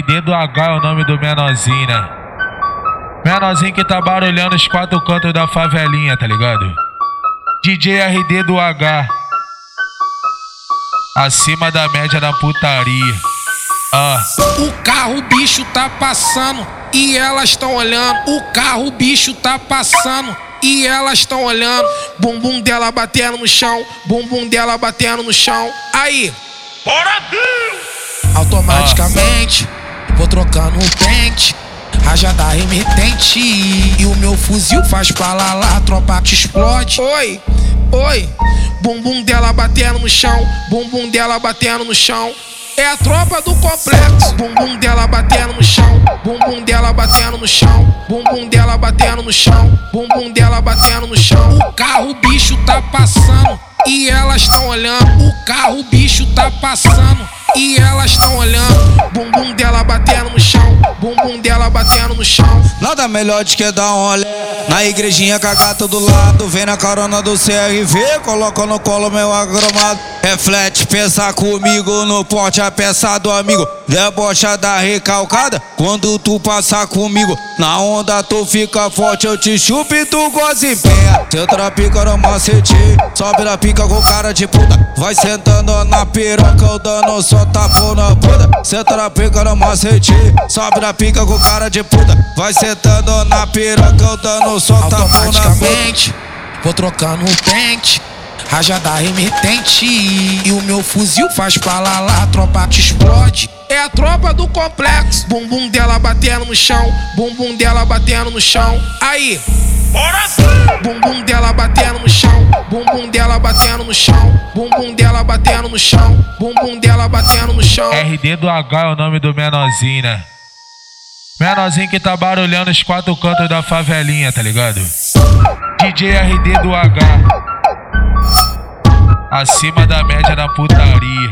RD do H é o nome do menorzinho, né? Menorzinho que tá barulhando os quatro cantos da favelinha, tá ligado? DJ RD do H. Acima da média da putaria. Ah. O carro, o bicho tá passando e elas estão olhando. O carro, o bicho tá passando e elas estão olhando. Bumbum dela batendo no chão, bumbum dela batendo no chão. Aí, Bora, Deus! automaticamente vou trocando o pente. Rajada remetente e o meu fuzil faz pra lá lá, a tropa te explode. Oi, oi, bumbum dela batendo no chão, bumbum dela batendo no chão. É a tropa do complexo, bumbum dela batendo no chão, bumbum dela batendo no chão, bumbum dela batendo no chão, bumbum dela batendo no chão. O carro, o bicho tá passando e elas estão olhando. O carro, o bicho tá passando e elas estão no chão. Nada melhor de que dar um olé na igrejinha com a gata do lado. Vem na carona do CRV, coloca no colo meu agromado. Reflete, pensa comigo no porte, a peça do amigo. Debocha da recalcada, quando tu passar comigo. Na onda tu fica forte, eu te chupo e tu goza e penha. Seu trapica no macete, sobe na pica com cara de puta. Vai sentando na piroca, eu dando só tapão na bunda. Senta pica no macete, sobe na pica com cara de puta. Vai sentando na piroca, eu dando só tapão na bunda. Vou trocando o pente. Rajada remetente e o meu fuzil faz pra lá lá, a tropa te explode. É a tropa do complexo. Bumbum dela batendo no chão, bumbum dela batendo no chão. Aí, bumbum dela batendo no chão, bumbum dela batendo no chão, bumbum dela batendo no chão, bumbum dela batendo no chão. RD do H é o nome do menorzinho, né? Menorzinho que tá barulhando os quatro cantos da favelinha, tá ligado? DJ RD do H. Acima da média da putaria.